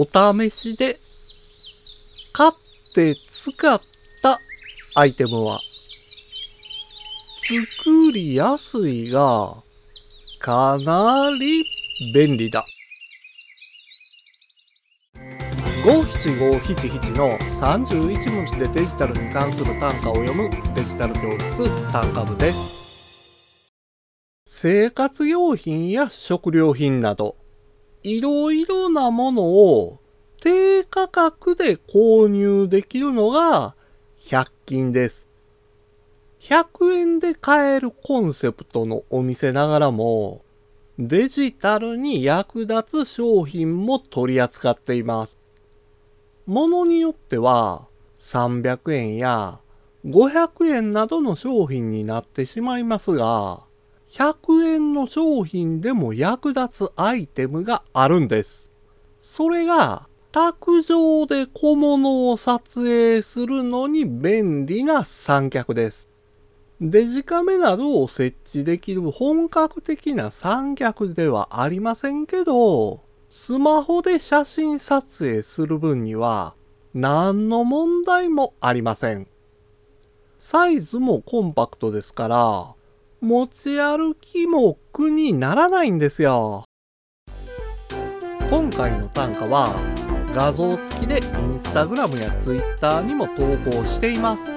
お試しで買って使ったアイテムは作りやすいがかなり便利だ。五七五七七の31文字でデジタルに関する単価を読むデジタル教室単価部です。生活用品や食料品など、いろいろなものを低価格で購入できるのが100均です。100円で買えるコンセプトのお店ながらも、デジタルに役立つ商品も取り扱っています。ものによっては300円や500円などの商品になってしまいますが、100円の商品でも役立つアイテムがあるんです。それが、卓上で小物を撮影するのに便利な三脚です。デジカメなどを設置できる本格的な三脚ではありませんけど、スマホで写真撮影する分には何の問題もありません。サイズもコンパクトですから、持ち歩きも苦にならないんですよ。今回の単価は画像付きでインスタグラムやツイッターにも投稿しています。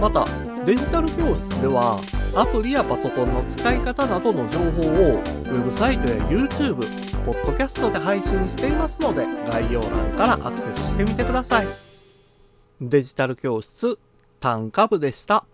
また、デジタル教室ではアプリやパソコンの使い方などの情報をウェブサイトや YouTube、ポッドキャストで配信していますので概要欄からアクセスしてみてください。デジタル教室単価部でした。